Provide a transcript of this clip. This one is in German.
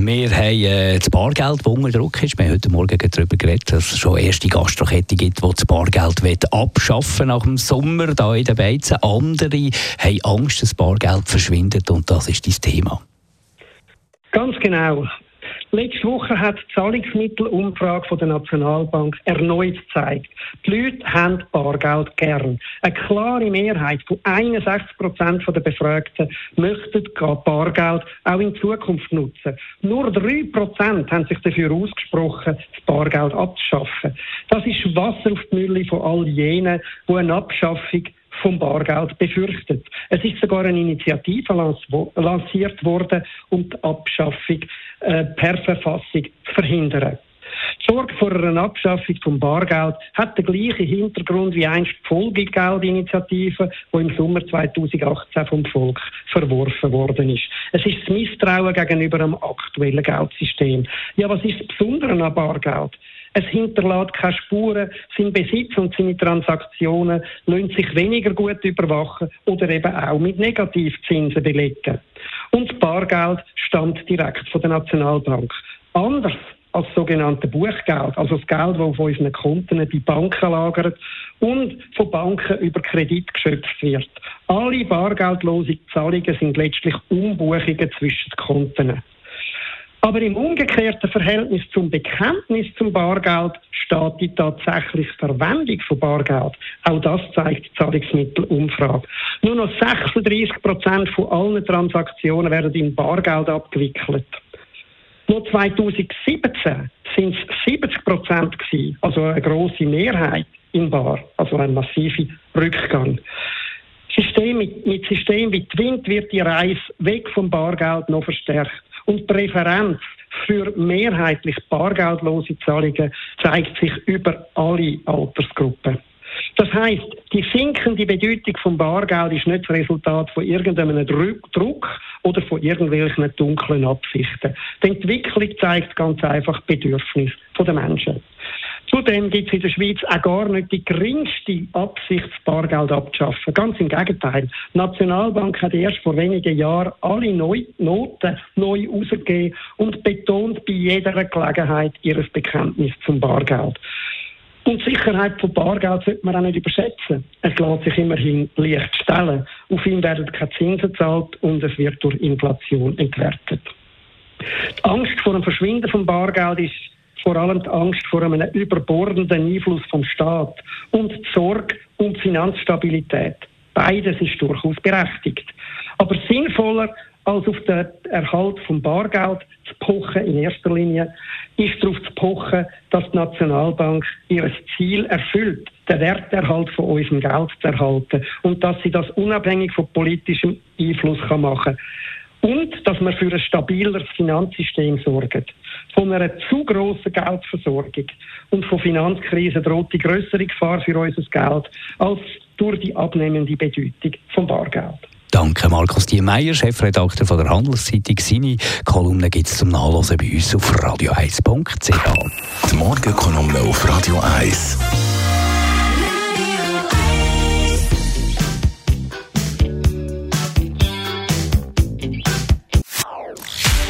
Wir haben äh, das Bargeld, das unter Druck ist. Wir haben heute Morgen darüber geredet, dass es schon erste Gastrokette gibt, die das Bargeld will abschaffen nach dem Sommer hier in den Beizen. Andere haben Angst, dass das Bargeld verschwindet und das ist das Thema. Ganz genau. Letzte Woche hat die Zahlungsmittelumfrage der Nationalbank erneut gezeigt, die Leute haben Bargeld gern. Eine klare Mehrheit von 61 Prozent der Befragten möchten Bargeld auch in Zukunft nutzen. Nur 3 Prozent haben sich dafür ausgesprochen, das Bargeld abzuschaffen. Das ist Wasser auf die Mülle von all jenen, die eine Abschaffung vom Bargeld befürchtet. Es ist sogar eine Initiative lanciert worden, um die Abschaffung äh, per Verfassung zu verhindern. Die Sorge vor einer Abschaffung vom Bargeld hat den gleichen Hintergrund wie einst die Folgegeldinitiative, die im Sommer 2018 vom Volk verworfen worden ist. Es ist das Misstrauen gegenüber dem aktuellen Geldsystem. Ja, was ist das Besondere an Bargeld? Es hinterlässt keine Spuren, sein Besitz und seine Transaktionen lassen sich weniger gut überwachen oder eben auch mit Negativzinsen belegen. Bargeld stammt direkt von der Nationalbank. Anders als sogenannte Buchgeld, also das Geld, das auf unseren Konten bei Banken lagert und von Banken über Kredit geschöpft wird. Alle bargeldlosen Zahlungen sind letztlich Umbuchungen zwischen den Konten. Aber im umgekehrten Verhältnis zum Bekenntnis zum Bargeld steht die tatsächliche Verwendung von Bargeld. Auch das zeigt die Zahlungsmittelumfrage. Nur noch 36 Prozent von allen Transaktionen werden in Bargeld abgewickelt. Nur 2017 sind es 70 Prozent also eine große Mehrheit in Bar, also ein massiver Rückgang. System mit, mit System wie Twint wird die Reise weg vom Bargeld noch verstärkt. Und die Präferenz für mehrheitlich bargeldlose Zahlungen zeigt sich über alle Altersgruppen. Das heißt, die sinkende Bedeutung vom Bargeld ist nicht das Resultat von irgendeinem Druck oder von irgendwelchen dunklen Absichten. Die Entwicklung zeigt ganz einfach Bedürfnis der Menschen. Zudem gibt es in der Schweiz auch gar nicht die geringste Absicht, Bargeld abzuschaffen. Ganz im Gegenteil. Die Nationalbank hat erst vor wenigen Jahren alle Noten neu ausgegeben und betont bei jeder Gelegenheit ihr Bekenntnis zum Bargeld. Und die Sicherheit von Bargeld sollte man auch nicht überschätzen. Es lässt sich immerhin leicht stellen. Auf ihn werden keine Zinsen gezahlt und es wird durch Inflation entwertet. Die Angst vor dem Verschwinden von Bargeld ist vor allem die Angst vor einem überbordenden Einfluss vom Staat und die Sorge um die Finanzstabilität. Beides ist durchaus berechtigt. Aber sinnvoller als auf den Erhalt vom Bargeld zu pochen in erster Linie, ist darauf zu pochen, dass die Nationalbank ihr Ziel erfüllt, den Werterhalt von unserem Geld zu erhalten und dass sie das unabhängig von politischem Einfluss machen kann und dass wir für ein stabileres Finanzsystem sorgen. Von einer zu grossen Geldversorgung und von Finanzkrisen droht die größere Gefahr für unser Geld als durch die abnehmende Bedeutung vom Bargeld. Danke, Markus Diemeyer, Chefredakteur von der Handelszeitung. Seine Kolumne gibt es zum Nachlesen bei uns auf radio1.ch. Die Morgenkolumne auf Radio 1.